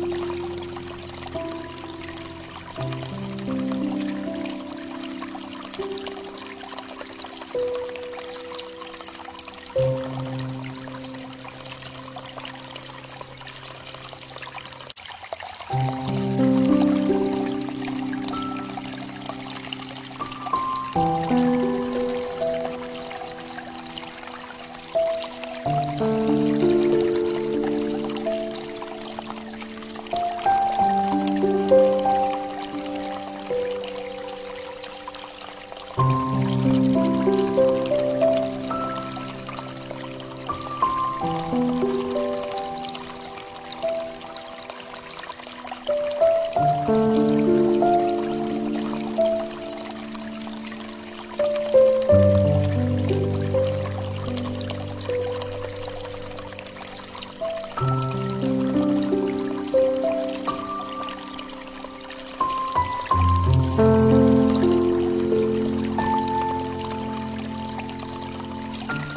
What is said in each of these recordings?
thank you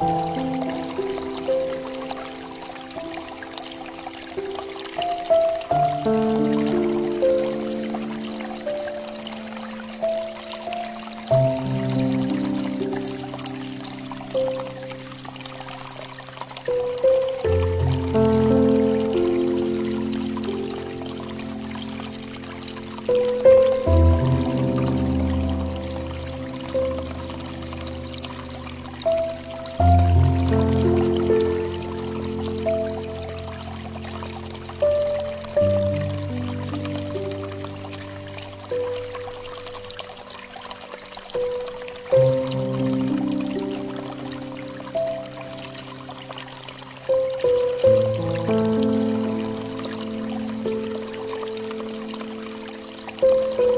嗯 thank you